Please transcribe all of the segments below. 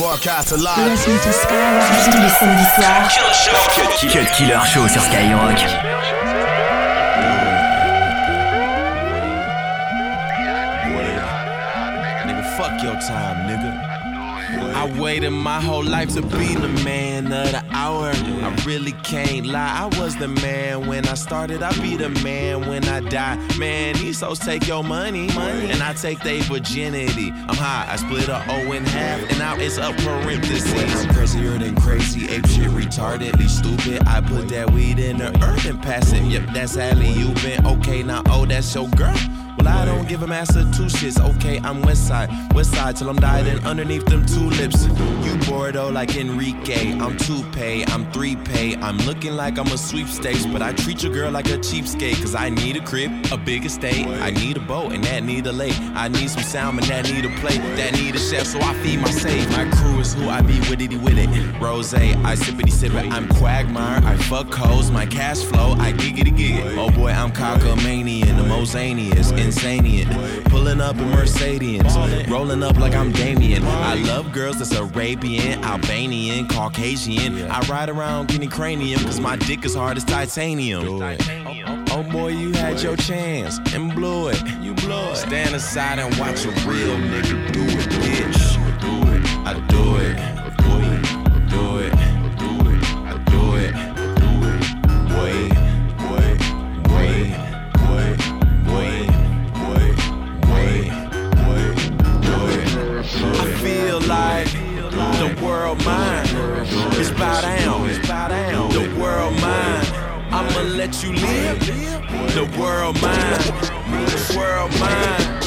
Broadcast alive. Listen to Skyrock tous les samedis soirs. Cut Killer Show sur Skyrock. Nigga, fuck your time, nigga. I waited my whole life to be the man of the hour. I really can't lie, I was the man when I started. I'll be the man when I die. Man, these hoes take your money, money, and I take their virginity. I'm high, I split a O in half, and now it's up parentheses. Crazier than crazy, ape shit, retardedly stupid. I put that weed in the earth and pass it. Yep, that's alley you been. Okay, now oh, that's your girl. Well, I don't give a master two shits. Okay, I'm west side, west side till I'm dying underneath them tulips. You Bordeaux like Enrique. I'm two pay, I'm three pay. I'm looking like I'm a sweepstakes, but I treat your girl like a cheapskate. Cause I need a crib, a big estate. I need a boat, and that need a lake. I need some salmon, that need a plate. That need a chef, so I feed my save. My crew is who I be with it, with it. Rose, I sippity sip it. I'm Quagmire, I fuck hoes. My cash flow, I giggity gig it. Oh boy, I'm cockamanian, the Mosanius insane. Pulling up in Mercedes, rolling up like I'm Damien. I love girls that's Arabian, Albanian, Caucasian. I ride around getting cranium cause my dick is hard as titanium. Oh, boy, you had your chance and blew it. You blew it. Stand aside and watch a real nigga do it, bitch. Do it. I do it. World mine. It's bow down. The world mine. I'ma let you live. The world mine. The world mine.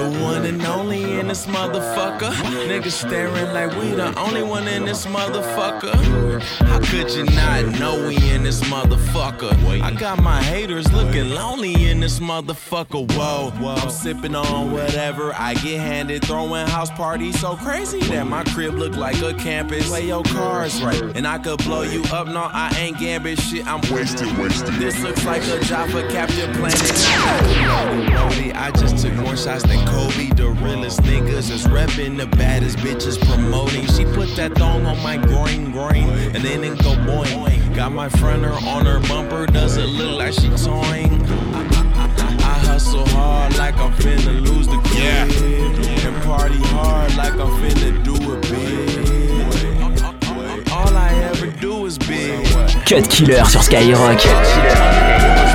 The one and only in this motherfucker. Niggas staring like we the only one in this motherfucker. How could you not know we in this motherfucker? I got my haters looking lonely in this motherfucker. Whoa, I'm sipping on whatever I get handed. Throwing house parties so crazy that my crib look like a campus. Play your cards right, and I could blow you up. No, I ain't gambit shit. I'm wasted, wasted. This looks like a job for Captain Planet. I just took more shots than Kobe. The realest niggas is repping the baddest bitches promoting. She put that thong on my groin, groin, and then it go boing. Got my fronter on her bumper, does it look like she toying? I, I, hustle hard like I'm finna lose the kid. Yeah. And party hard like I'm finna do it big. All I ever do is big. Cut Killer sur Skyrock. Cut Killer.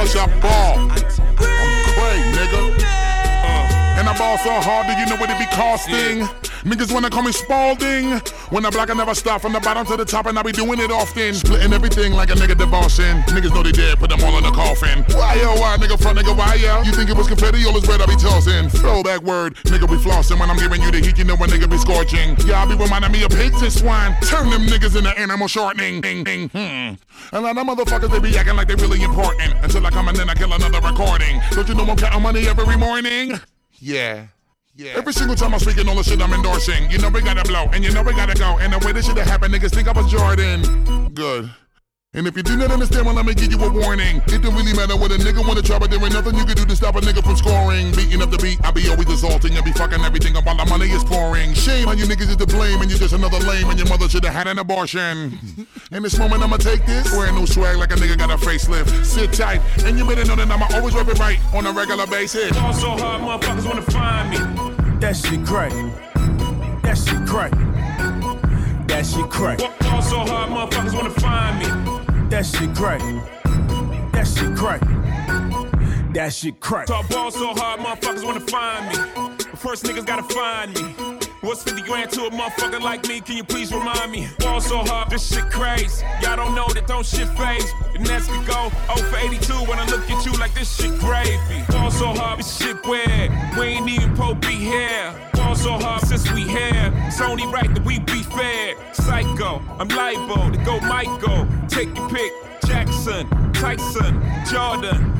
Much I ball. I'm crazy, nigga. Uh, and I ball so hard that you know what it be costing. Niggas wanna call me Spalding. When I black, I never stop from the bottom to the top, and I be doing it often. Splitting everything like a nigga divorcing. Niggas know they dead, put them all in the coffin. Why yo, why nigga front nigga, why yo? You think it was confetti, all this bread I be tossing. Throw that word, nigga be flossing. When I'm giving you the heat, you know when nigga be scorching. Y'all be reminding me of pigs and swine. Turn them niggas into animal shortening. Ding, ding, hmm. And a lot of motherfuckers, they be acting like they really important. Until I come and then I kill another recording. Don't you know I'm counting money every morning? Yeah. Yeah. Every single time I'm speaking all the shit I'm endorsing, you know we gotta blow, and you know we gotta go. And the way this shit happened, niggas think I was Jordan. Good. And if you do not understand, well, let me give you a warning. It don't really matter what a nigga wanna try, but there ain't nothing you can do to stop a nigga from scoring. Beating up the beat, I be always assaulting and be fucking everything up while the money is pouring. Shame on you niggas is to blame, and you're just another lame, and your mother should've had an abortion. In this moment, I'ma take this. Wearing new swag like a nigga got a facelift. Sit tight, and you better know that I'ma always rep it right on a regular basis. Fall so hard, motherfuckers wanna find me. That shit crack. That shit crack. That shit crack. Fall so hard, motherfuckers wanna find me. That shit crack. That shit crack. That shit crack. Talk ball so hard, motherfuckers wanna find me. First niggas gotta find me. What's 50 grand to a motherfucker like me? Can you please remind me? Ball so hard, this shit crazy. Y'all don't know that don't shit phase. And that's could go 0 for 82 when I look at you like this shit gravy. Ball so hard, this shit weird. We ain't even pro be here. Ball so hard since we here. It's only right that we be fair. Psycho, I'm liable to go Michael. Take your pick. Jackson, Tyson, Jordan.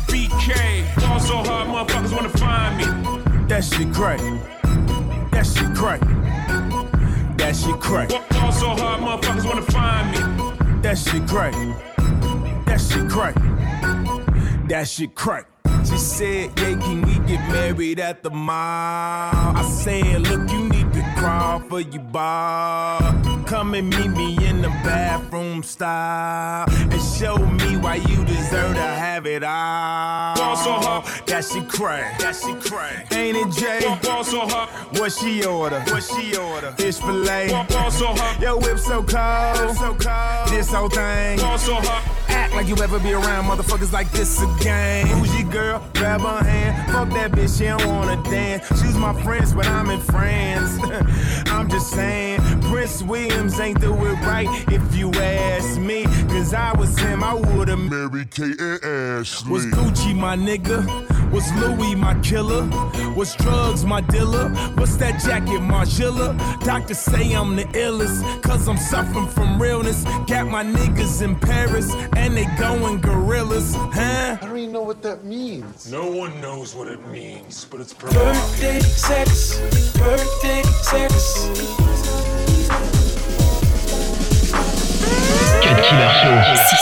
BK. Fall so hard, motherfuckers wanna find me. That shit crack. That shit crack. That shit crack. Fall so hard, motherfuckers wanna find me. That shit crack. That shit crack. That shit crack. She said, yeah, can we get married at the mall? I said, look, you need crawl for your bar. Come and meet me in the bathroom style and show me why you deserve to have it all. Ball so hot, that she crack, that she crack. Ain't it Jay? Ball so hot, what she order? What she order? Fish fillet. Ball so hot, your whip so cold, so cold. This whole thing. Ball so hot. Act like you ever be around motherfuckers like this again. Who's your girl? Grab her hand. Fuck that bitch, she don't wanna dance. She's my friends, but I'm in France. I'm just saying, Prince Williams ain't do it right if you ask me. Cause I was him, I would've married Kate and Ashley. Was Gucci my nigga? Was Louis my killer? Was drugs my dealer? What's that jacket, Margilla? Doctors say I'm the illest, cause I'm suffering from realness. Got my niggas in Paris, and they going gorillas, huh? I don't even know what that means. No one knows what it means, but it's Birthday sex, birthday sex.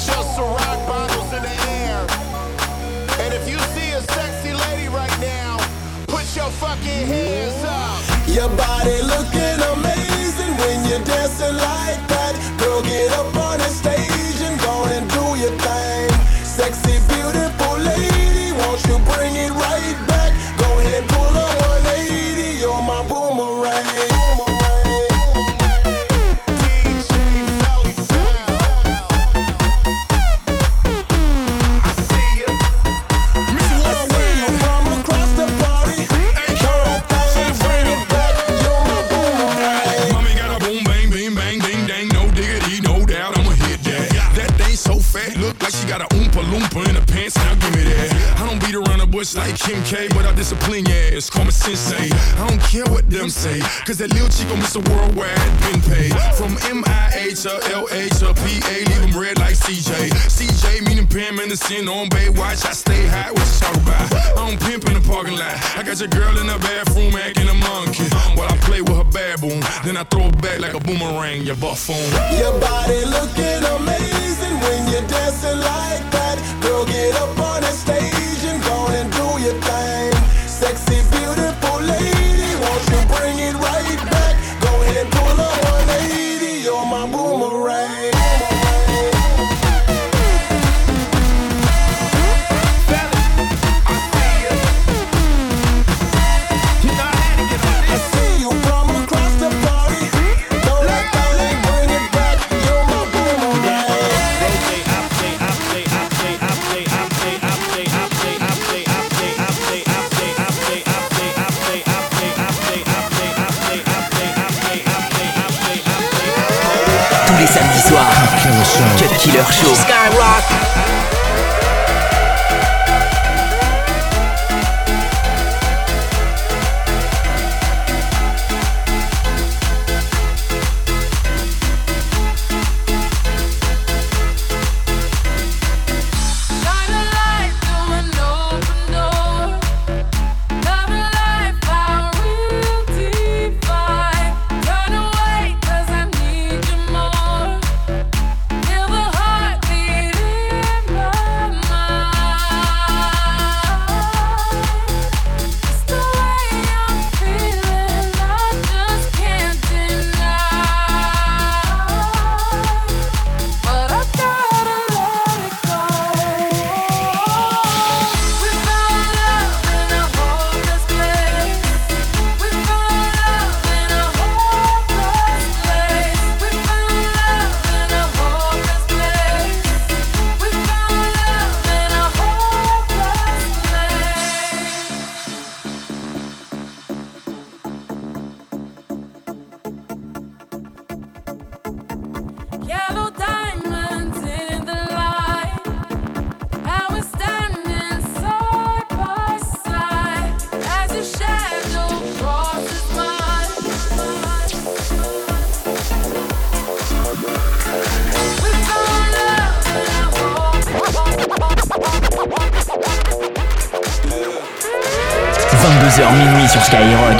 Get your Ciroc bottles in the air. And if you see a sexy lady right now, put your fucking hands up. Your body looking bush like Kim K, but I discipline your ass, call me sensei. I don't care what them say, cause that little chico Mr. Worldwide been paid. From MIA to LA to PA, leave them red like CJ. CJ meaning Pam and the sin on Baywatch, I stay high, what you talk about? I don't pimp in the parking lot. I got your girl in the bathroom acting a monkey. While I play with her baboon, then I throw it back like a boomerang, your buffoon. Your body looking amazing when you're dancing like that. Girl, get up Sexy, beautiful Killer Show. Skyrock. 22h minuit sur Skyrock.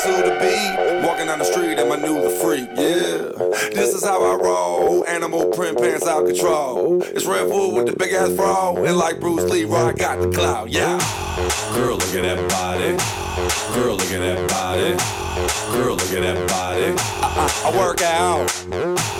To the beat, walking down the street and my new the freak, yeah. This is how I roll, animal print pants out control. It's Red Bull with the big ass fro, and like Bruce Lee, I got the clout, yeah. Girl, look at that body. Girl, look at that body. Girl, look at that body. I, I, I work out.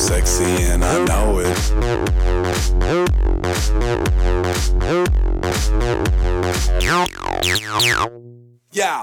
Sexy and I know it. Yeah,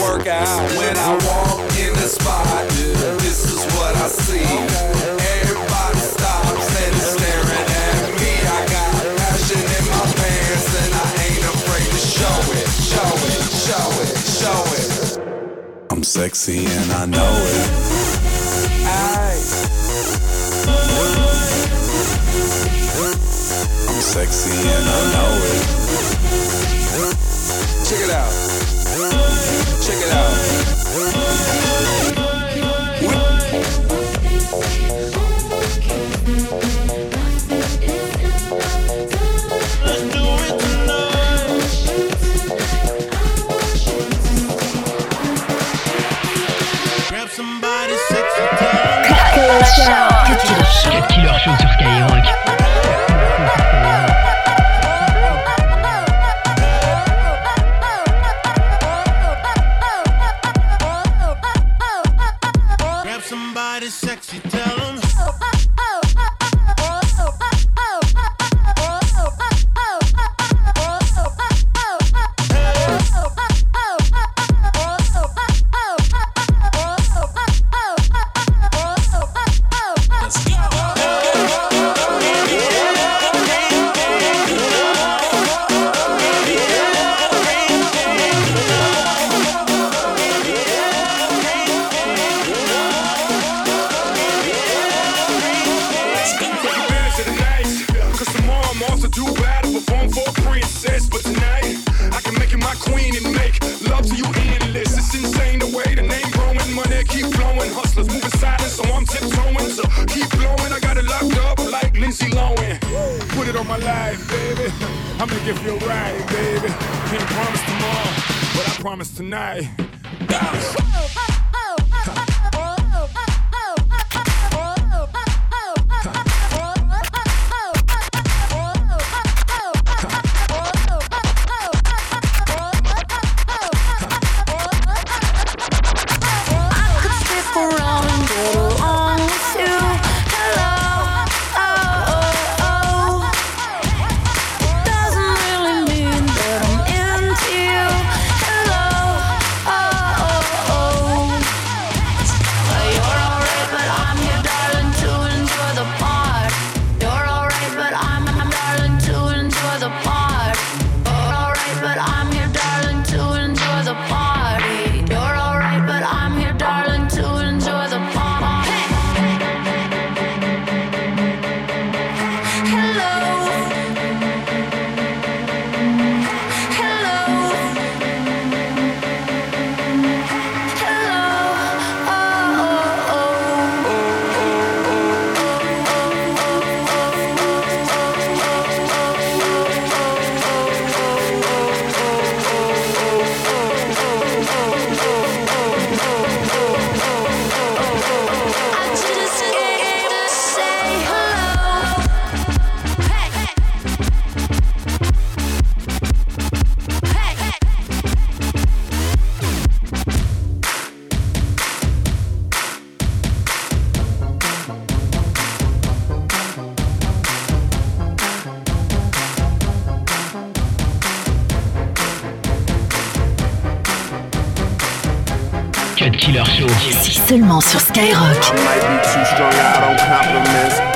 work out when I walk in the spot. This is what I see. Everybody stops and is staring at me. I got passion in my pants and I ain't afraid to show it, show it, show it, show it. I'm sexy and I know it. Aye. I'm sexy and I know it. Seulement life, baby. I might be too strung out on compliments,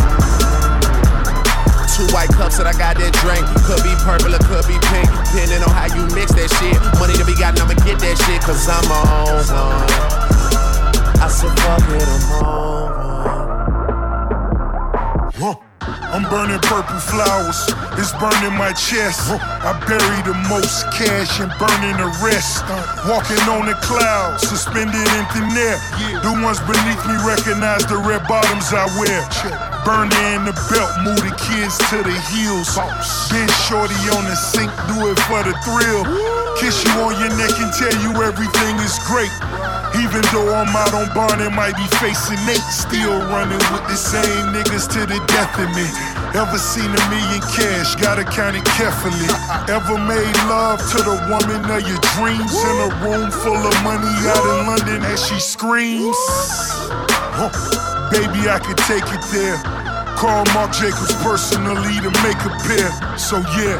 Two white cups that I got that drink. Could be purple or could be pink. Depending on how you mix that shit. Money to be gotten, I'ma get that shit, cause I'm on one. I said, fuck it, I'm on one. Huh. I'm burning purple flowers, it's burning my chest. I bury the most cash and burning the rest. Walking on the clouds, suspended in thin air. The ones beneath me recognize the red bottoms I wear. Burn in the belt, move the kids to the heels. Been shorty on the sink, do it for the thrill. Kiss you on your neck and tell you everything is great. Even though I'm out on bond and might be facing eight, still running with the same niggas to the death of me. Ever seen a million cash, gotta count it carefully. Ever made love to the woman of your dreams in a room full of money out in London as she screams? Baby, I could take it there. Call Mark Jacobs personally to make a pair. So yeah,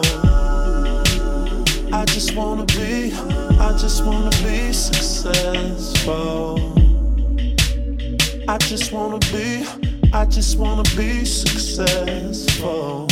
I just wanna be, I just wanna be successful. I just wanna be, I just wanna be successful.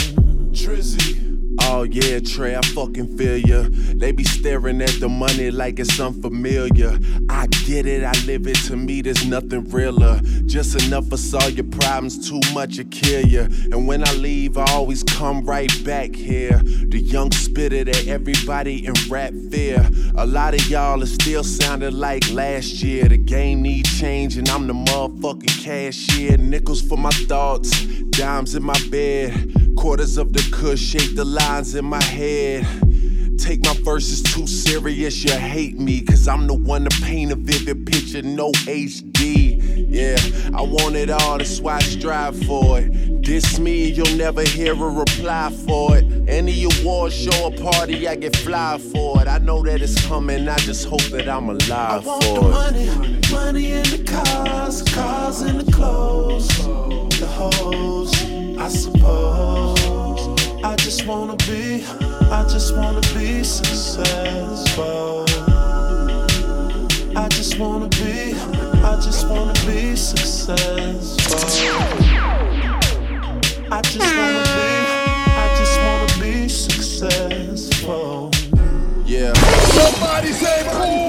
Trizzy. Oh yeah, Trey, I fucking feel ya. They be staring at the money like it's unfamiliar. I get it, I live it. To me, there's nothing realer. Just enough for solve your problems, too much to kill ya. And when I leave, I always come right back here. The young spitter that everybody in rap fear. A lot of y'all are still sounding like last year. The game need change, and I'm the motherfucking cashier. Nickels for my thoughts, dimes in my bed. Quarters of the kush shape the lines in my head. Take my verses too serious, you hate me. Cause I'm the one to paint a vivid picture, no HD. Yeah, I want it all, that's why I strive for it. This me, you'll never hear a reply for it. Any award show or party, I get fly for it. I know that it's coming, I just hope that I'm alive I want for the it. money, money in the cars, cars in the clothes, the hoes, I suppose. I just wanna be, I just wanna be successful. I just wanna be, I just wanna be successful. I just wanna be, I just wanna be successful. Yeah. Somebody say They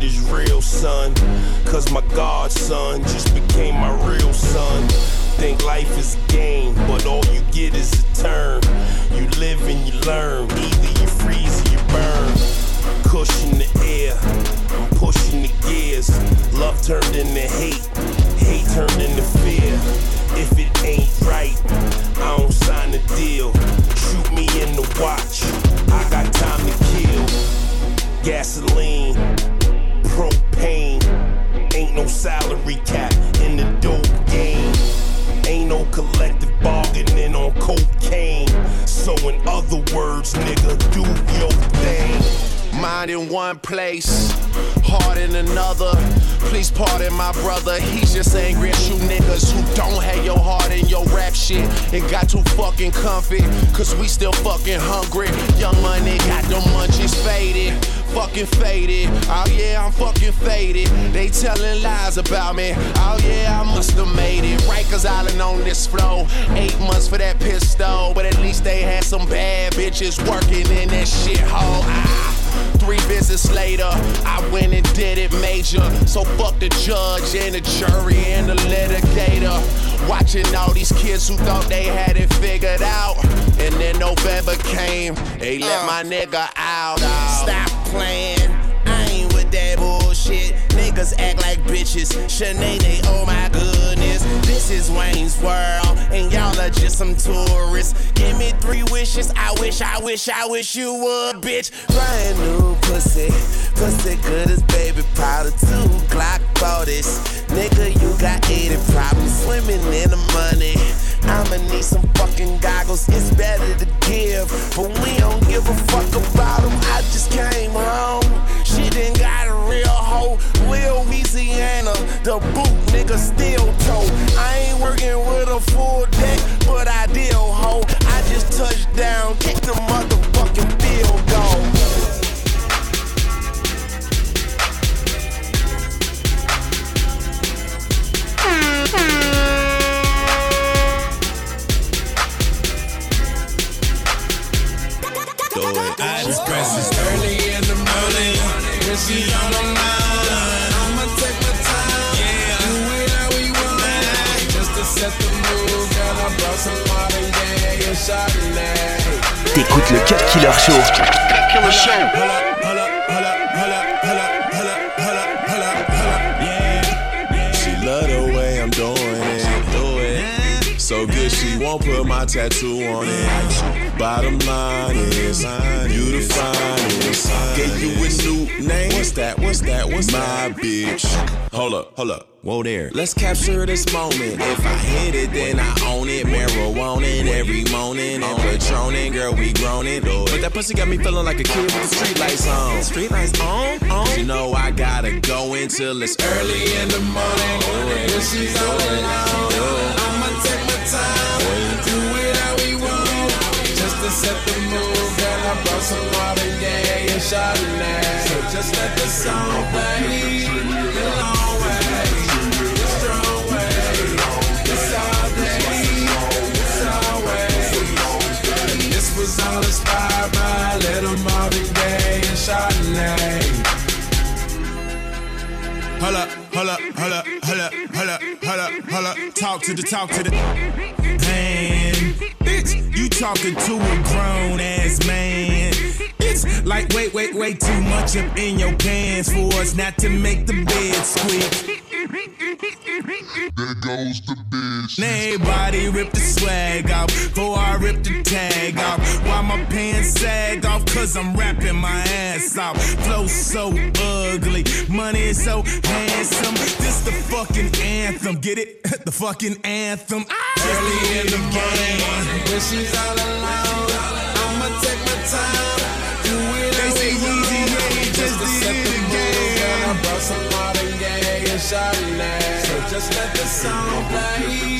shit is real, son. Cause my godson just became my real son. Think life is a game, but all you get is a turn. You live and you learn, either you freeze or you burn. Cushion the air, I'm pushing the gears. Love turned into hate, hate turned into fear. If it ain't right, I don't sign the deal. Shoot me in the watch, I got time to kill. Gasoline, propane, ain't no salary cap in the dope game. Ain't no collective bargaining on cocaine. So, in other words, nigga, do your thing. Mind in one place, heart in another. Please pardon my brother, he's just angry at you niggas who don't have your heart in your rap shit and got too fucking comfy. Cause we still fucking hungry. Young money got them munchies faded fucking faded. Oh yeah, I'm fucking faded. They telling lies about me. Oh yeah, I must have made it. Rikers Island on this flow. Eight months for that pistol. But at least they had some bad bitches working in that shithole. Ah. Three visits later, I went and did it major. So fuck the judge and the jury and the litigator. Watching all these kids who thought they had it figured out. And then November came, they let uh. my nigga out. Stop playing. Bullshit. Niggas act like bitches. Shanae, oh my goodness. This is Wayne's world, and y'all are just some tourists. Give me three wishes. I wish, I wish, I wish you would, bitch. Brand new pussy. Pussy good as baby powder. Two Glock bodies. Nigga, you got 80 problems swimming in the money. I'ma need some fucking goggles. It's better to give, but we don't give a fuck about them. I just came home. She done got a real hoe. Louisiana, the boot nigga still toe. I ain't working with a full deck, but I deal hoe. I just touched down, kick the motherfucking field goal. Hold up. Yeah. She love the way I'm doing it. Do it. So good she won't put my tattoo on it. Bottom line is, you the finest. Gave you a new name. What's that? What's that? What's my bitch? Hold up, hold up. Whoa there. Let's capture this moment. If I hit it, then I own it. Marijuana every morning and Patronin, girl, we grown it. But that pussy got me feeling like a kid with the street lights on. Street lights on, on. You know I gotta go until it's early in the morning. When she's all alone, I'ma take my time, do it how we want, just to set the mood. Girl, I brought some Marvin and Chardonnay, so just let the song play. Little Marvin Gaye and Chardonnay. Hold up, hold up, hold up, hold up, hold up, hold up, hold up. Talk to the talk to the man. Bitch, you talking to a grown ass man. It's like wait, wait, wait, too much up in your pants for us not to make the bed squeak. There goes the bitch. Everybody rip the swag off before I rip the tag off. Why my pants sag off? Cause I'm rapping my ass off. Flow so ugly, money is so handsome. This the fucking anthem. Get it? the fucking anthem. Ah! Early in the game, when she's all alone, I'ma take my time. Do it They say Yeezy, yeah, just to did it again. I brought some Marvin Gaye and Chardonnay, just let the song play.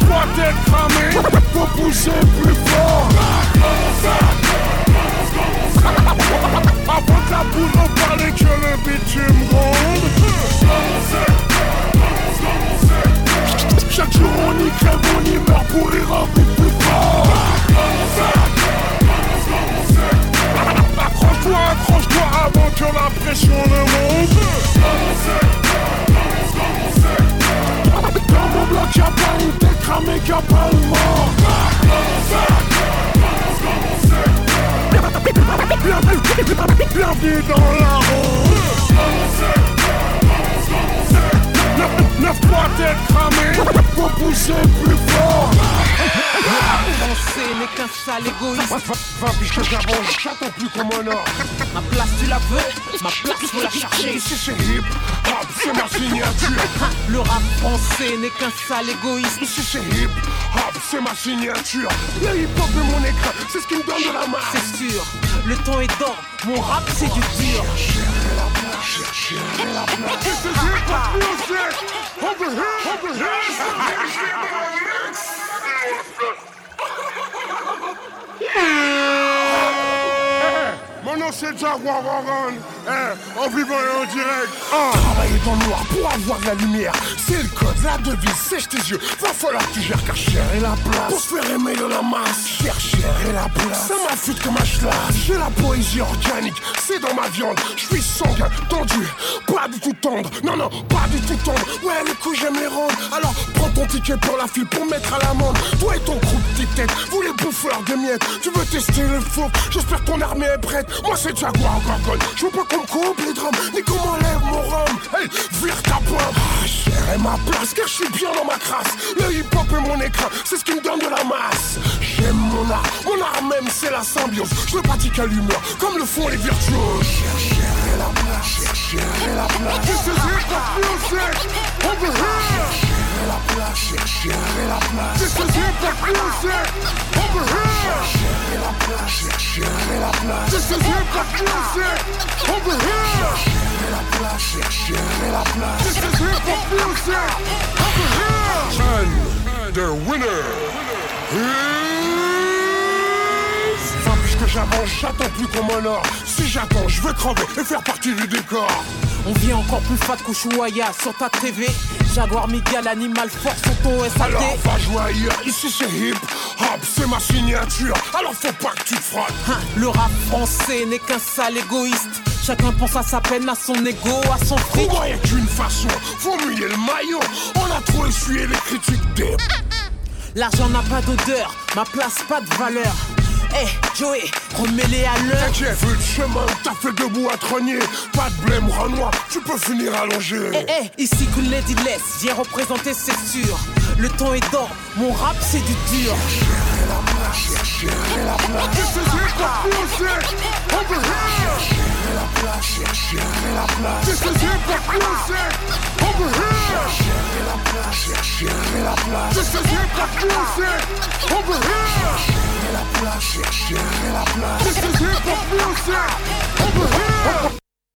9 3 tête cramée, faut pousser plus fort Avant que la boule que le bitume gronde Chaque jour on y crève, on y meurt pour et plus fort Accroche-toi, accroche-toi avant que la pression ne cramée, y'a pas le mort Bienvenue dans la rue 9 3 tête cramée, faut pousser plus fort Penser n'est qu'un sale égoïste. Va piche que j'avance, j'attends plus comme un or Ma place tu la veux, ma place faut la chercher. Ici c'est hip hop, c'est ma signature Le rap français n'est qu'un sale égoïste. Ici c'est hip hop, c'est ma signature Le hip hop est mon écran, c'est ce qui me donne de la masse C'est sûr, le temps est d'or, mon rap c'est du dur. This is hip hop music Over here, over here Nom c'est Warren, eh, en en direct. Travailler dans le noir pour avoir de la lumière, c'est le code, la devise, sèche tes yeux. Va falloir que tu gères car cher est la place. Pour se faire aimer de la masse, cher, cher est la place. Ça m'affûte comme un schlass. J'ai la poésie organique, c'est dans ma viande. Je suis sanguin, tendu, pas du tout tendre. Non, non, pas du tout tendre. Ouais, les couilles, j'aime les rendre. Alors prends ton ticket pour la file pour mettre à l'amende. Toi et ton de petite tête, vous les bouffeurs de miettes. Tu veux tester le faux J'espère que ton armée est prête. Moi, c'est Jaguar Gorgon. Je veux pas qu'on coupe les drums, ni qu'on m'enlève mon rhum. Hey, vire ta pointe. Ah, est ma place, car je suis bien dans ma crasse. Le hip-hop est mon écran, c'est ce qui me donne de la masse. J'aime mon art, mon art même, c'est la symbiose. Je pratique à l'humeur, comme le font les virtuoses. Cher, cher est la place, cher, cher est la place. This is hip-hop music, over here. Cher est la place, cher, cher est la place. This is hip-hop music, over here. Cher est la place, cher, cher est la place. This is hip-hop music, over here. Cher est la place, cher, cher est la place. This is hip-hop music, over here. And winner is... Va puisque j'avance, j'attends plus qu'on m'honore. Si j'attends, je veux crever et faire partie du décor. On vit encore plus fat qu'Ushuaïa sur ta TV. Jaguar Miguel, Animal Force sur ton SAT. Alors va jouer ailleurs, ici c'est hip hop, c'est ma signature. Alors faut pas que tu te frottes. Hein, le rap français n'est qu'un sale égoïste. Chacun pense à sa peine, à son ego, à son fric. Moi, y'a qu'une façon, faut mouiller le maillot. On a trop essuyé les critiques des. L'argent n'a pas d'odeur, ma place pas de valeur. Eh, Joey, remets-les à l'heure. Vu le chemin, t'as fait debout à trogner. Pas de blême, Renoir, tu peux finir allongé. Eh, eh, ici que Lady Less vient représenter, c'est sûr. Le temps est d'or, mon rap c'est du dur. Chercher la place. Chercher la place, chercher la place. This is hip hop music over here. Chercher la place, chercher la place. This is hip hop music over here. La place, chercher la place. This is hip hop music over here.